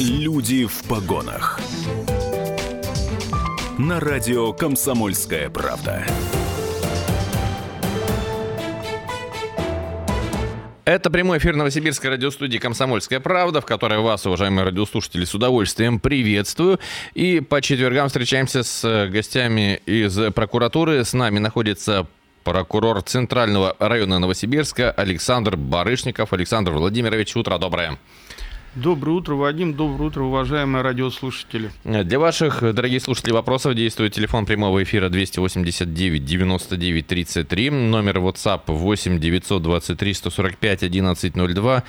Люди в погонах. На радио Комсомольская правда. Это прямой эфир Новосибирской радиостудии «Комсомольская правда», в которой вас, уважаемые радиослушатели, с удовольствием приветствую. И по четвергам встречаемся с гостями из прокуратуры. С нами находится прокурор Центрального района Новосибирска Александр Барышников. Александр Владимирович, утро доброе. Доброе утро, Вадим. Доброе утро, уважаемые радиослушатели. Для ваших, дорогие слушатели, вопросов действует телефон прямого эфира 289 99 33, номер WhatsApp 8 923 145 1102.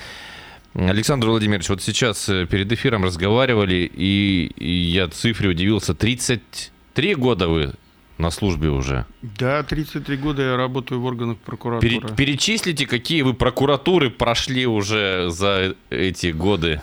Александр Владимирович, вот сейчас э, перед эфиром разговаривали, и, и я цифре удивился. 33 года вы на службе уже. Да, 33 года я работаю в органах прокуратуры. Пере- перечислите, какие вы прокуратуры прошли уже за эти годы.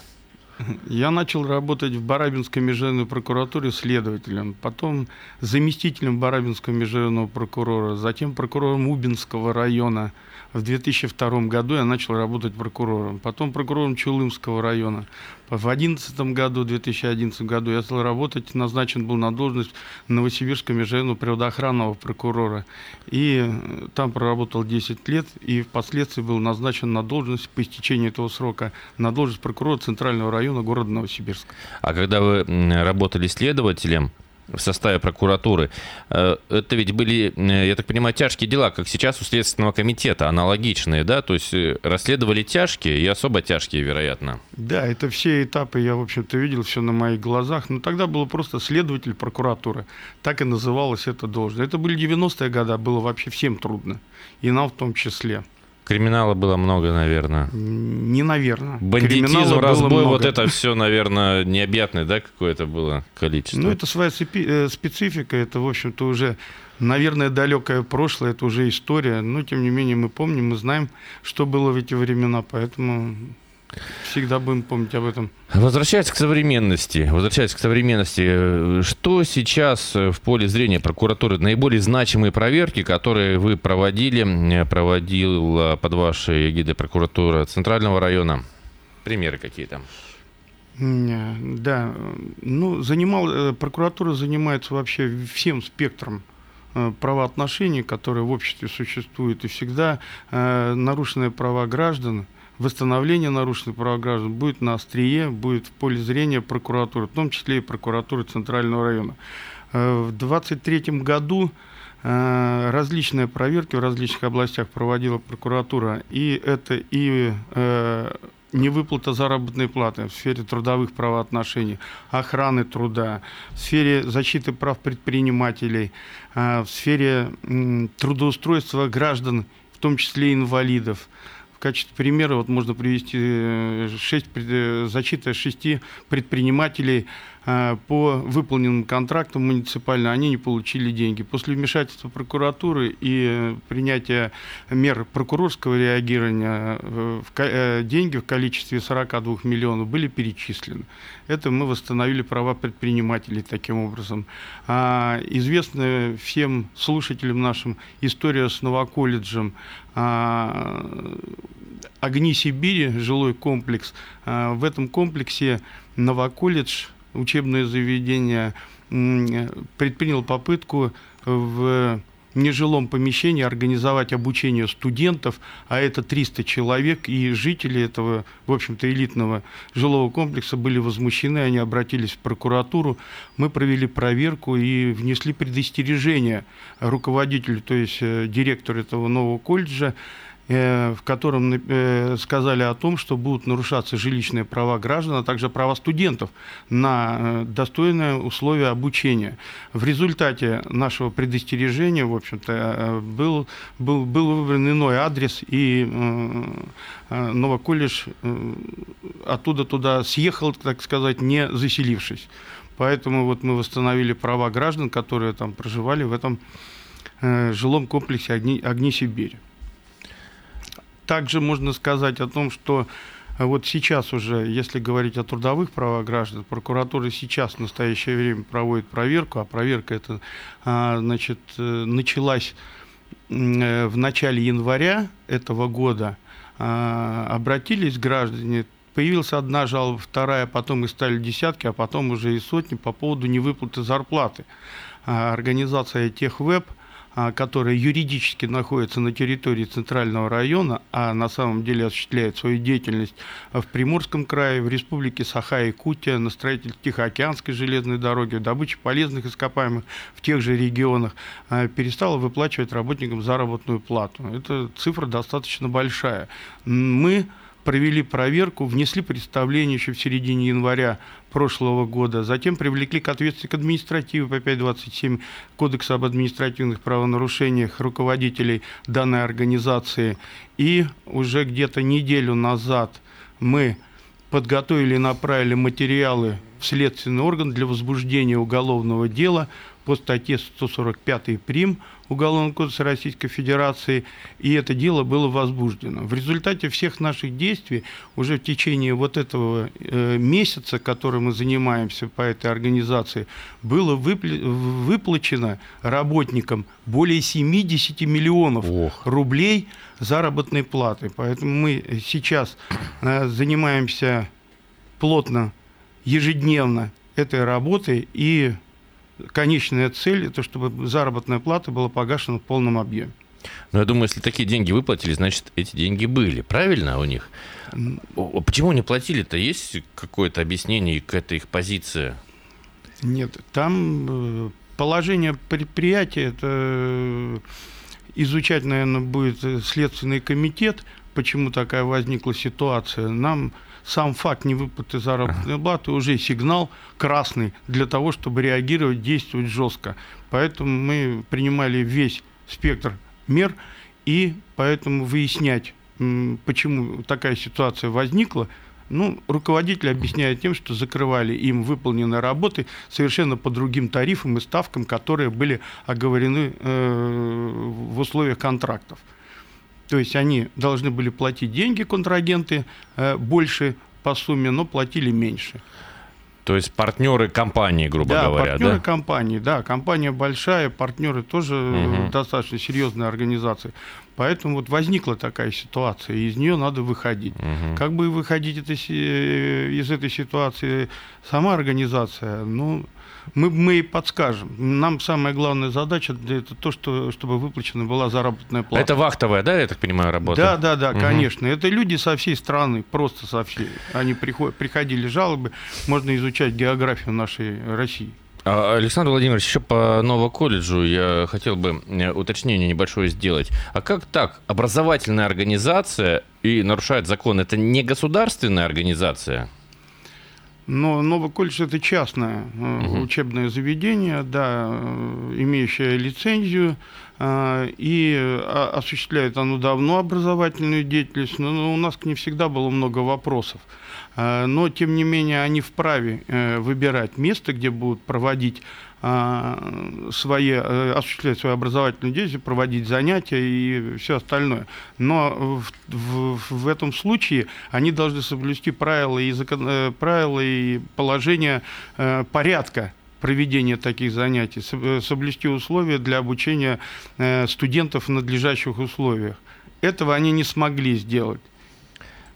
Я начал работать в Барабинской межрайонной прокуратуре следователем, потом заместителем Барабинского межрайонного прокурора, затем прокурором Убинского района. В 2002 году я начал работать прокурором, потом прокурором Чулымского района. В 2011 году, в 2011 году я стал работать, назначен был на должность Новосибирского межрайонного природоохранного прокурора. И э, там проработал 10 лет, и впоследствии был назначен на должность по истечении этого срока, на должность прокурора Центрального района города Новосибирска. А когда вы работали следователем, в составе прокуратуры. Э, это ведь были, э, я так понимаю, тяжкие дела, как сейчас у Следственного комитета, аналогичные, да? То есть э, расследовали тяжкие и особо тяжкие, вероятно. Да, это все этапы я, в общем-то, видел все на моих глазах. Но тогда было просто следователь прокуратуры. Так и называлась эта должность. Это были 90-е годы, было вообще всем трудно. И нам в том числе. Криминала было много, наверное. Не наверное. Бандитизм, разбой, вот это все, наверное, необъятное, да, какое-то было количество? Ну, это своя э, специфика, это, в общем-то, уже, наверное, далекое прошлое, это уже история, но, тем не менее, мы помним, мы знаем, что было в эти времена, поэтому Всегда будем помнить об этом. Возвращаясь к современности, возвращаясь к современности, что сейчас в поле зрения прокуратуры наиболее значимые проверки, которые вы проводили, проводил под вашей эгидой прокуратура Центрального района? Примеры какие-то? Да, ну, занимал, э, прокуратура занимается вообще всем спектром э, правоотношений, которые в обществе существуют, и всегда э, нарушенные права граждан – восстановление нарушенных прав граждан будет на острие, будет в поле зрения прокуратуры, в том числе и прокуратуры Центрального района. Э, в 2023 году э, различные проверки в различных областях проводила прокуратура, и это и э, невыплата заработной платы в сфере трудовых правоотношений, охраны труда, в сфере защиты прав предпринимателей, в сфере трудоустройства граждан, в том числе инвалидов, качестве примера вот можно привести 6, э, э, зачита шести предпринимателей по выполненным контрактам муниципально, они не получили деньги. После вмешательства прокуратуры и принятия мер прокурорского реагирования деньги в количестве 42 миллионов были перечислены. Это мы восстановили права предпринимателей таким образом. А, известная всем слушателям нашим история с Новоколледжем а, «Огни Сибири», жилой комплекс. А, в этом комплексе Новоколледж, учебное заведение, предпринял попытку в нежилом помещении организовать обучение студентов, а это 300 человек, и жители этого, в общем-то, элитного жилого комплекса были возмущены, они обратились в прокуратуру, мы провели проверку и внесли предостережение руководителю, то есть э, директору этого нового колледжа, в котором э, сказали о том, что будут нарушаться жилищные права граждан, а также права студентов на э, достойные условия обучения. В результате нашего предостережения, в общем-то, был, был, был выбран иной адрес, и Новоколледж оттуда туда съехал, так сказать, не заселившись. Поэтому вот мы восстановили права граждан, которые там проживали в этом жилом комплексе «Огни, Огни Сибири». Также можно сказать о том, что э, вот сейчас уже, если говорить о трудовых правах граждан, прокуратура сейчас в настоящее время проводит проверку, а проверка это а, значит, э, началась э, в начале января этого года. А, обратились граждане Появилась одна жалоба, вторая, потом и стали десятки, а потом уже и сотни по поводу невыплаты зарплаты. А, организация Техвеб – а, которая юридически находится на территории Центрального района, а на самом деле осуществляет свою деятельность в Приморском крае, в Республике Саха-Якутия, на строительстве Тихоокеанской железной дороги, в добыче полезных ископаемых в тех же регионах, а, перестала выплачивать работникам заработную плату. Эта цифра достаточно большая. Мы провели проверку, внесли представление еще в середине января прошлого года, затем привлекли к ответственности к административе по 527 Кодекса об административных правонарушениях руководителей данной организации. И уже где-то неделю назад мы подготовили и направили материалы в следственный орган для возбуждения уголовного дела по статье 145 прим Уголовного кодекса Российской Федерации, и это дело было возбуждено. В результате всех наших действий уже в течение вот этого э, месяца, который мы занимаемся по этой организации, было выплачено работникам более 70 миллионов Ох. рублей заработной платы. Поэтому мы сейчас э, занимаемся плотно, ежедневно этой работой и конечная цель – это чтобы заработная плата была погашена в полном объеме. Но я думаю, если такие деньги выплатили, значит, эти деньги были, правильно, у них? Почему не платили-то? Есть какое-то объяснение к этой их позиции? Нет, там э, положение предприятия, это э, изучать, наверное, будет Следственный комитет, почему такая возникла ситуация. Нам сам факт невыплаты заработной платы уже сигнал красный для того, чтобы реагировать, действовать жестко. Поэтому мы принимали весь спектр мер, и поэтому выяснять, почему такая ситуация возникла, ну, руководитель объясняет тем, что закрывали им выполненные работы совершенно по другим тарифам и ставкам, которые были оговорены э, в условиях контрактов. То есть они должны были платить деньги, контрагенты, э, больше по сумме, но платили меньше. То есть партнеры компании, грубо да, говоря, партнеры да? компании, да, компания большая, партнеры тоже угу. достаточно серьезные организации. Поэтому вот возникла такая ситуация, и из нее надо выходить. Угу. Как бы выходить это, э, из этой ситуации сама организация, ну, мы, мы и подскажем. Нам самая главная задача это то, что, чтобы выплачена была заработная плата. Это вахтовая, да, я так понимаю, работа? Да, да, да, угу. конечно. Это люди со всей страны, просто со всей. Они приходят, приходили жалобы, можно изучать географию нашей России. А, Александр Владимирович, еще по Новоколледжу я хотел бы э, уточнение небольшое сделать. А как так? Образовательная организация и нарушает закон. Это не государственная организация? Но Новый колледж это частное угу. учебное заведение, да, э, имеющее лицензию, и осуществляет оно давно образовательную деятельность, но у нас к ней всегда было много вопросов. Э, но, тем не менее, они вправе э, выбирать место, где будут проводить э, свои, осуществлять свою образовательную деятельность, проводить занятия и все остальное. Но в, в, в этом случае они должны соблюсти правила и, закон, правила и положения порядка проведения таких занятий, соблюсти условия для обучения студентов в надлежащих условиях. Этого они не смогли сделать.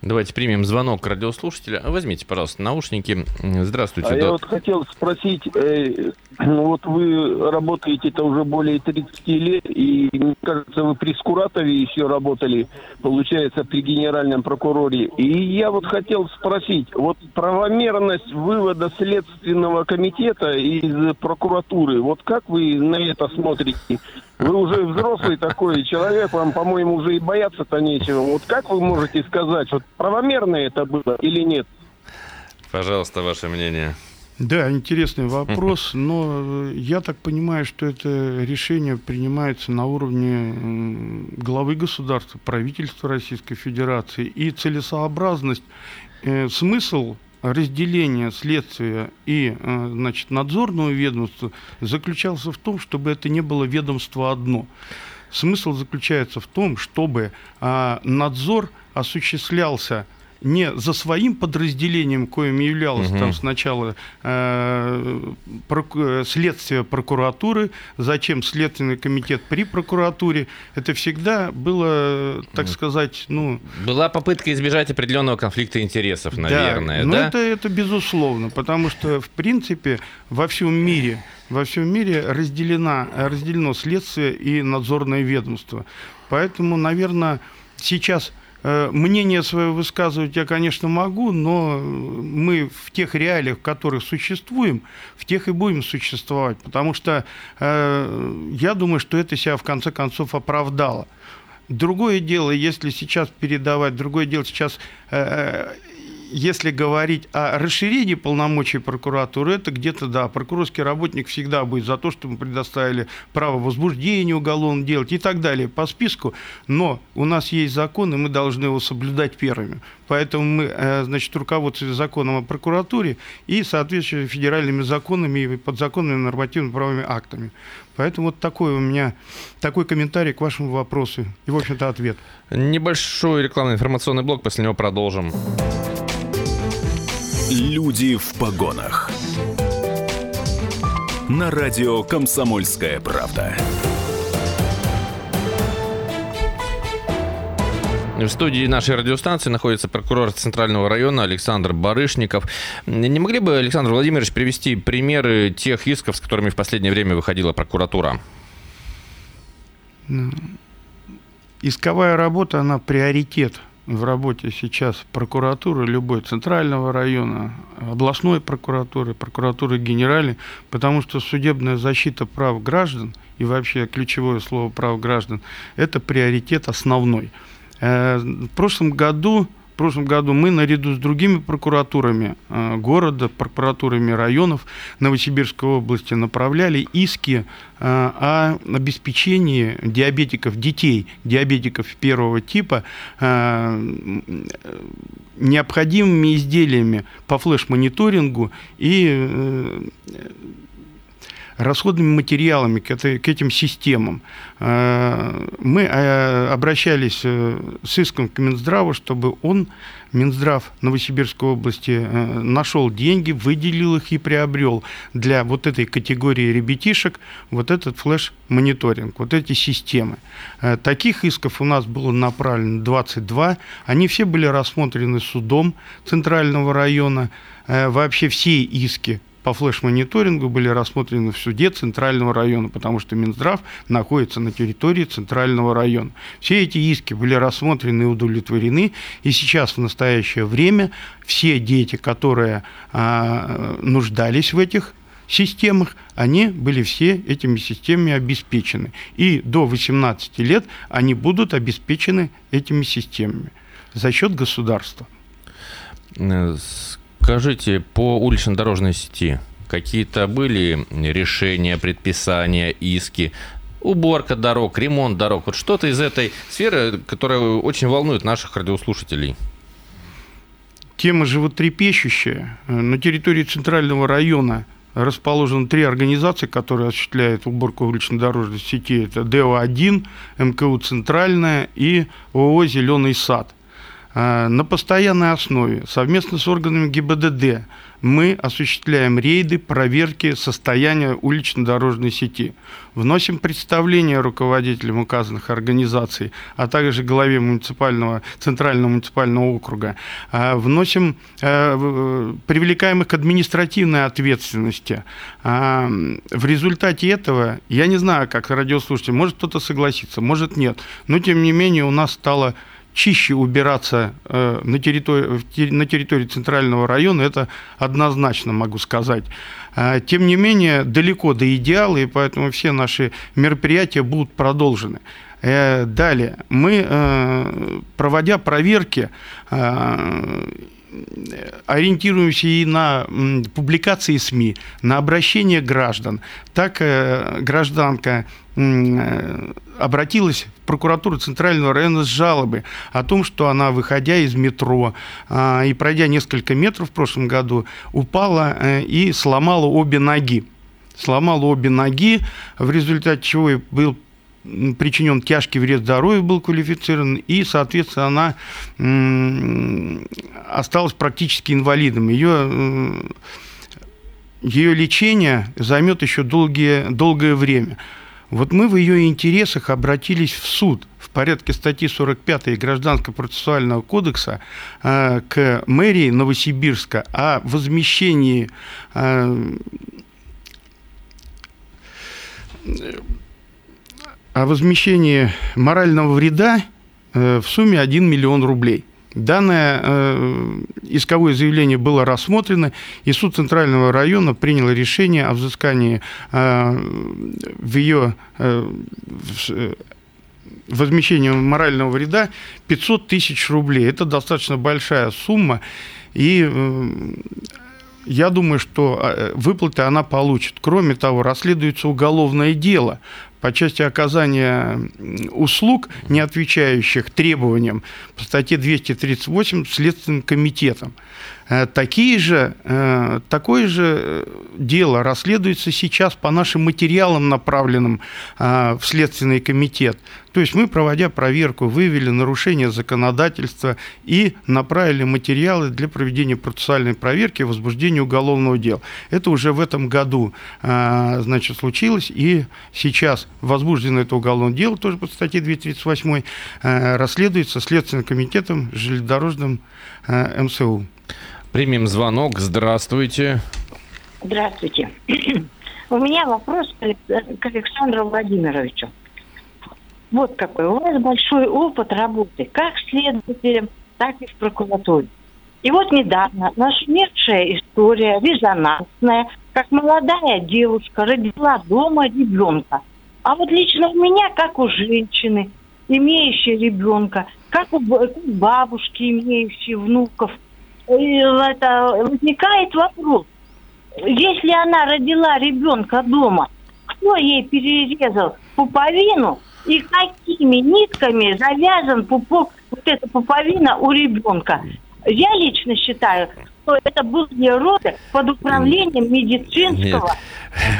Давайте примем звонок радиослушателя. Возьмите, пожалуйста, наушники. Здравствуйте. А да. я вот хотел спросить, э, ну вот вы работаете это уже более 30 лет, и, мне кажется, вы при Скуратове еще работали, получается, при генеральном прокуроре. И я вот хотел спросить, вот правомерность вывода Следственного комитета из прокуратуры, вот как вы на это смотрите? Вы уже взрослый такой человек, вам, по-моему, уже и бояться-то нечего. Вот как вы можете сказать, вот правомерно это было или нет? Пожалуйста, ваше мнение. Да, интересный вопрос, но я так понимаю, что это решение принимается на уровне главы государства, правительства Российской Федерации, и целесообразность, э, смысл разделения следствия и э, значит, надзорного ведомства заключался в том, чтобы это не было ведомство одно. Смысл заключается в том, чтобы а, надзор осуществлялся не за своим подразделением, коим являлось Мгм. там сначала э, проку- следствие прокуратуры, зачем Следственный комитет при прокуратуре. Это всегда было, так сказать, ну... Была попытка избежать определенного конфликта интересов, да, наверное, ну да? это, это безусловно, потому что, в принципе, во всем мире, во всем мире разделена, разделено следствие и надзорное ведомство. Поэтому, наверное, сейчас э, мнение свое высказывать я, конечно, могу, но мы в тех реалиях, в которых существуем, в тех и будем существовать, потому что э, я думаю, что это себя в конце концов оправдало. Другое дело, если сейчас передавать, другое дело сейчас, э, если говорить о расширении полномочий прокуратуры, это где-то, да, прокурорский работник всегда будет за то, что мы предоставили право возбуждения уголовного делать и так далее по списку, но у нас есть закон, и мы должны его соблюдать первыми. Поэтому мы, э, значит, руководствуемся законом о прокуратуре и, соответственно, федеральными законами и подзаконными нормативно-правовыми актами. Поэтому вот такой у меня, такой комментарий к вашему вопросу и, в общем-то, ответ. Небольшой рекламный информационный блок, после него продолжим. Люди в погонах. На радио «Комсомольская правда». В студии нашей радиостанции находится прокурор Центрального района Александр Барышников. Не могли бы, Александр Владимирович, привести примеры тех исков, с которыми в последнее время выходила прокуратура? Исковая работа, она приоритет в работе сейчас прокуратуры любой центрального района, областной прокуратуры, прокуратуры генеральной, потому что судебная защита прав граждан и вообще ключевое слово прав граждан – это приоритет основной. Э, В прошлом году в прошлом году мы наряду с другими прокуратурами э, города, прокуратурами районов Новосибирской области направляли иски э, о обеспечении диабетиков, детей, диабетиков первого типа необходимыми изделиями по флеш-мониторингу и расходными материалами к, этой, к этим системам. Э, Мы э, обращались э, с иском к Минздраву, чтобы он, Минздрав Новосибирской области, нашел деньги, выделил их и приобрел для вот этой категории ребятишек вот этот флеш-мониторинг, вот эти системы. Таких исков у нас было направлено 22. Они все были рассмотрены судом Центрального района. Вообще все иски по флеш-мониторингу были рассмотрены в суде Центрального района, потому что Минздрав находится на территории Центрального района. Все эти иски были рассмотрены и удовлетворены, и сейчас в настоящее время все дети, которые а, нуждались в этих системах, они были все этими системами обеспечены. И до 18 лет они будут обеспечены этими системами за счет государства. Скажите, по улично-дорожной сети какие-то были решения, предписания, иски? Уборка дорог, ремонт дорог. Вот что-то из этой сферы, которая очень волнует наших радиослушателей. Тема животрепещущая. На территории Центрального района расположены три организации, которые осуществляют уборку улично-дорожной сети. Это ДО-1, МКУ «Центральная» и ООО «Зеленый сад». А, На постоянной основе совместно с органами ГИБДД мы осуществляем рейды, проверки состояния улично-дорожной сети. Вносим представления руководителям указанных организаций, а также главе муниципального, Центрального муниципального округа. А, Вносим, э, привлекаем их к административной ответственности. В результате этого, я не знаю, как радиослушатель, может кто-то согласится, может нет, но тем не менее у нас стало чище убираться э, на, территории, на территории центрального района, это однозначно могу сказать. А, Тем не менее, далеко до идеала, и поэтому все наши мероприятия будут продолжены. Э, Далее, мы, э, проводя проверки, э, ориентируемся и на публикации СМИ, на обращение граждан. Так э, гражданка э, обратилась в прокуратуру Центрального района с жалобой о том, что она, выходя из метро а, и пройдя несколько метров в прошлом году, упала э, и сломала обе ноги. Сломала обе ноги, в результате чего и был причинен тяжкий вред здоровью, был квалифицирован, и, соответственно, она осталась практически инвалидом. Ее, ее лечение займет еще долгие, долгое время. Вот мы в ее интересах обратились в суд в порядке статьи 45 Гражданского процессуального кодекса э, к мэрии Новосибирска о возмещении э, о возмещении морального вреда э, в сумме 1 миллион рублей. Данное э, исковое заявление было рассмотрено, и суд Центрального района принял решение о взыскании э, в ее э, в, возмещении морального вреда 500 тысяч рублей. Это достаточно большая сумма, и э, я думаю, что э, выплаты она получит. Кроме того, расследуется уголовное дело по части оказания услуг, не отвечающих требованиям по статье 238 Следственным комитетом. Э, такие же, э, такое же дело расследуется сейчас по нашим материалам, направленным в Следственный комитет. То есть мы, проводя проверку, выявили нарушение законодательства и направили материалы для проведения процессуальной проверки и возбуждения уголовного дела. Это уже в этом году значит, случилось, и сейчас возбуждено это уголовное дело, тоже по статье 238, э, расследуется Следственным комитетом железнодорожным э, МСУ. Примем звонок. Здравствуйте. Здравствуйте. У меня вопрос к Александру Владимировичу. Вот какой. У вас большой опыт работы как следователем, так и в прокуратуре. И вот недавно нашумевшая история, резонансная, как молодая девушка родила дома ребенка – а вот лично у меня, как у женщины, имеющей ребенка, как у бабушки, имеющей внуков, это возникает вопрос. Если она родила ребенка дома, кто ей перерезал пуповину и какими нитками завязан пупок, вот эта пуповина у ребенка? Я лично считаю, что это были роды под управлением медицинского. Нет.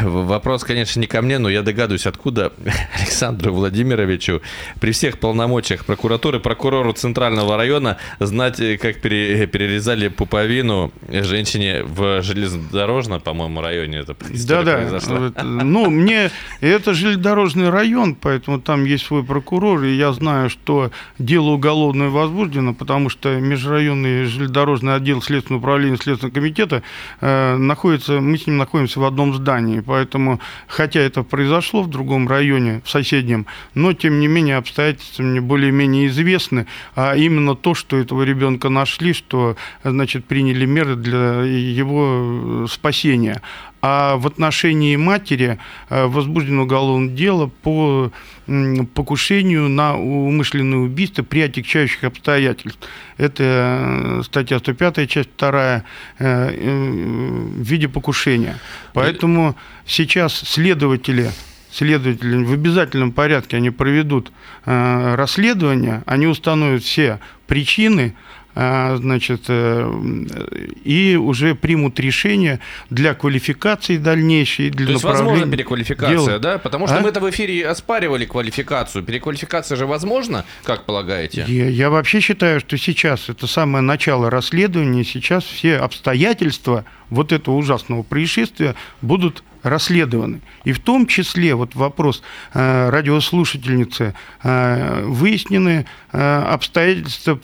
Вопрос, конечно, не ко мне, но я догадываюсь, откуда Александру Владимировичу при всех полномочиях прокуратуры, прокурору Центрального района знать, э, как перерезали пуповину женщине в железнодорожном, по-моему, районе это да, да. произошла. Ну, мне это железнодорожный район, поэтому там есть свой прокурор, и я знаю, что дело уголовное возбуждено, потому что межрайонный железнодорожный отдел Следственного управления управления Следственного комитета э, находится, мы с ним находимся в одном здании, поэтому, хотя это произошло в другом районе, в соседнем, но, тем не менее, обстоятельства мне более-менее известны, а именно то, что этого ребенка нашли, что, значит, приняли меры для его спасения а в отношении матери э, возбуждено уголовное дело по покушению на умышленное убийство при отягчающих обстоятельствах. Это э, статья 105, часть 2, э, в виде покушения. Поэтому сейчас следователи следователи в обязательном порядке они проведут расследование, они установят все причины, значит, э, и уже примут решение для квалификации дальнейшей, для То есть возможна переквалификация, дела. да? Потому что а? мы это в эфире оспаривали квалификацию. Переквалификация же возможна, как полагаете? Я, я вообще считаю, что сейчас это самое начало расследования, сейчас все обстоятельства вот этого ужасного происшествия будут расследованы. И в том числе вот вопрос э, радиослушательницы э, выяснены э, обстоятельства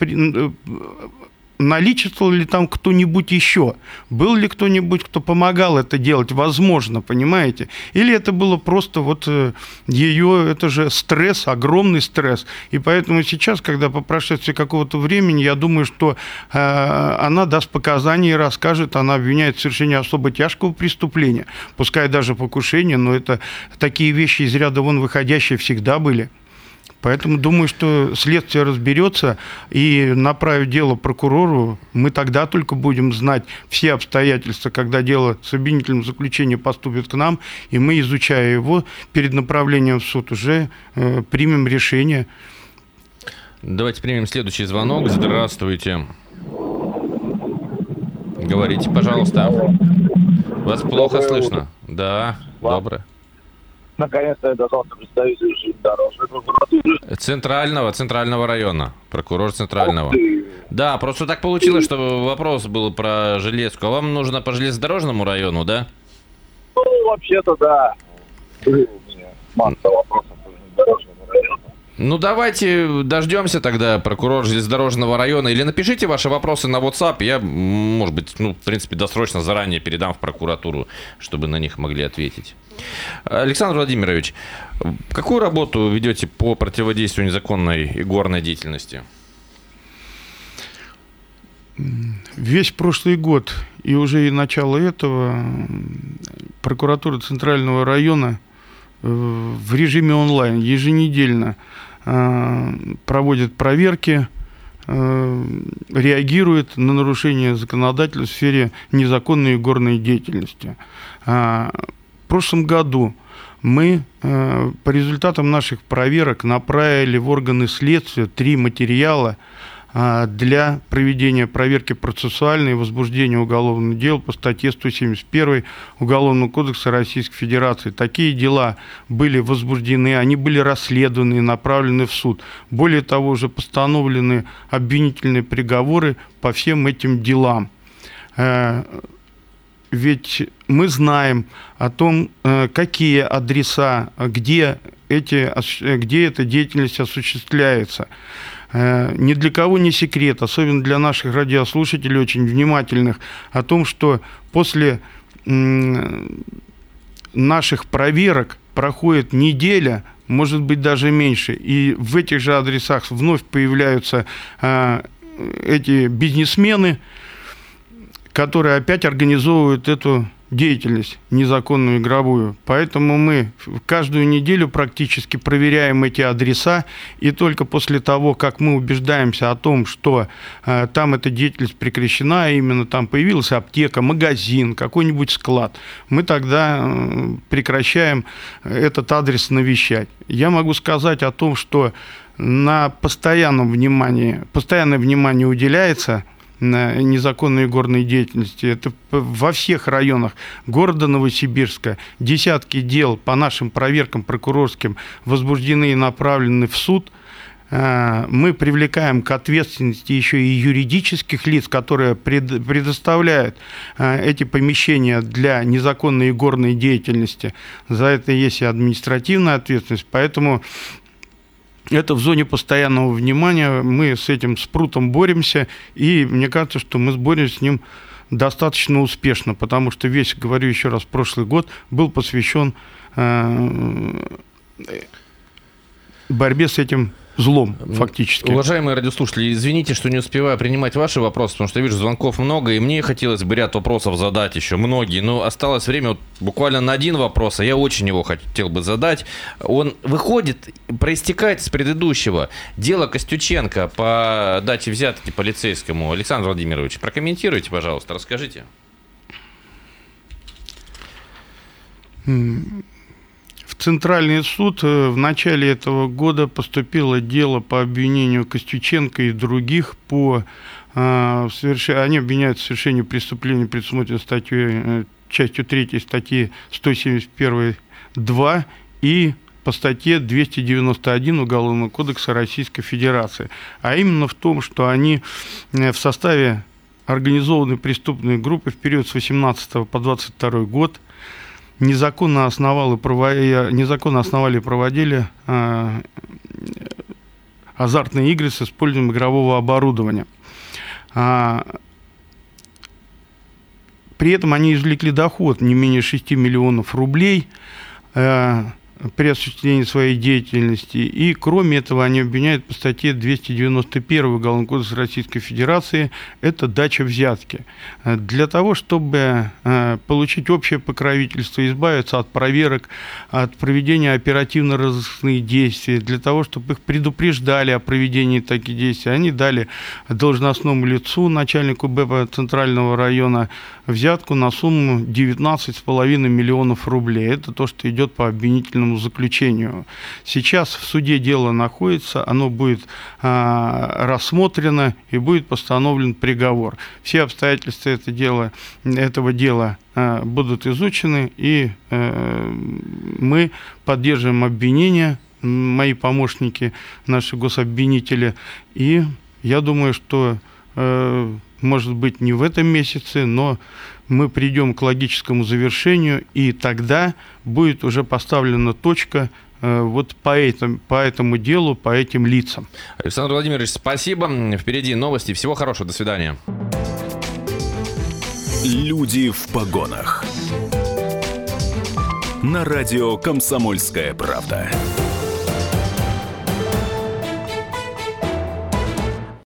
наличествовал ли там кто-нибудь еще? Был ли кто-нибудь, кто помогал это делать? Возможно, понимаете? Или это было просто вот э, ее, это же стресс, огромный стресс. И поэтому сейчас, когда по прошествии какого-то времени, я думаю, что э, она даст показания и расскажет, она обвиняет в совершении особо тяжкого преступления, пускай даже покушение, но это такие вещи из ряда вон выходящие всегда были. Поэтому думаю, что следствие разберется и направит дело прокурору. Мы тогда только будем знать все обстоятельства, когда дело с обвинительным заключением поступит к нам, и мы, изучая его, перед направлением в суд уже э, примем решение. Давайте примем следующий звонок. Здравствуйте. Говорите, пожалуйста. Вас плохо слышно. Да, доброе. Наконец-то я дозвался представителю дорожной прокуратуры. Центрального, центрального района. Прокурор центрального. Да, просто так получилось, что вопрос был про железку. А вам нужно по железнодорожному району, да? Ну, вообще-то, да. Были у меня масса вопросов. Ну, давайте дождемся тогда прокурор железнодорожного района. Или напишите ваши вопросы на WhatsApp. Я, может быть, ну, в принципе, досрочно заранее передам в прокуратуру, чтобы на них могли ответить. Александр Владимирович, какую работу ведете по противодействию незаконной и горной деятельности? Весь прошлый год и уже и начало этого прокуратура Центрального района э, в режиме онлайн еженедельно проводит проверки, э, реагирует на нарушения законодательства в сфере незаконной горной деятельности. А, в прошлом году мы по результатам наших проверок направили в органы следствия три материала для проведения проверки процессуальной и возбуждения уголовного дела по статье 171 Уголовного кодекса Российской Федерации. Такие дела были возбуждены, они были расследованы и направлены в суд. Более того, уже постановлены обвинительные приговоры по всем этим делам. Э, ведь мы знаем о том, э, какие адреса, где, эти, где эта деятельность осуществляется. Э, ни для кого не секрет, особенно для наших радиослушателей очень внимательных, о том, что после наших проверок проходит неделя, может быть даже меньше, и в этих же адресах вновь появляются э, эти бизнесмены, которые опять организовывают эту деятельность незаконную игровую. Поэтому мы каждую неделю практически проверяем эти адреса, и только после того, как мы убеждаемся о том, что э, там эта деятельность прекращена, а именно там появилась аптека, магазин, какой-нибудь склад, мы тогда э, прекращаем этот адрес навещать. Я могу сказать о том, что на постоянном внимании, постоянное внимание уделяется незаконной горной деятельности. Это во всех районах города Новосибирска. Десятки дел по нашим проверкам прокурорским возбуждены и направлены в суд. Э, мы привлекаем к ответственности еще и юридических лиц, которые предоставляют э, эти помещения для незаконной горной деятельности. За это есть и административная ответственность. Поэтому это в зоне постоянного внимания. Мы с этим спрутом боремся, и мне кажется, что мы боремся с ним достаточно успешно, потому что весь, говорю еще раз, прошлый год был посвящен э, борьбе с этим злом, фактически. Уважаемые радиослушатели, извините, что не успеваю принимать ваши вопросы, потому что я вижу звонков много, и мне хотелось бы ряд вопросов задать еще, многие, но осталось время вот буквально на один вопрос, а я очень его хотел бы задать. Он выходит, проистекает с предыдущего. Дело Костюченко по дате взятки полицейскому. Александр Владимирович, прокомментируйте, пожалуйста, расскажите. Центральный суд э, в начале этого года поступило дело по обвинению Костюченко и других по э, соверш... они обвиняют в совершении преступления, предусмотренной статьей, э, частью 3 статьи 171.2 и по статье 291 Уголовного кодекса Российской Федерации. А именно в том, что они в составе организованной преступной группы в период с 18 по 22 год – незаконно, основал и проводили, незаконно основали и проводили э, азартные игры с использованием игрового оборудования. А, при этом они извлекли доход не менее 6 миллионов рублей. Э, при осуществлении своей деятельности. И кроме этого они обвиняют по статье 291 Уголовного кодекса Российской Федерации это дача взятки. Для того, чтобы э, получить общее покровительство, избавиться от проверок, от проведения оперативно-розыскных действий, для того, чтобы их предупреждали о проведении таких действий, они дали должностному лицу, начальнику БП Центрального района, взятку на сумму 19,5 миллионов рублей. Это то, что идет по обвинительному предварительному заключению. Сейчас в суде дело находится, оно будет а, рассмотрено и будет постановлен приговор. Все обстоятельства это дела, этого дела а, будут изучены, и а, мы поддерживаем обвинение, мои помощники, наши гособвинители, и я думаю, что э, может быть не в этом месяце, но мы придем к логическому завершению, и тогда будет уже поставлена точка э, вот по этому, по этому делу, по этим лицам. Александр Владимирович, спасибо. Впереди новости. Всего хорошего. До свидания. Люди в погонах. На радио «Комсомольская правда».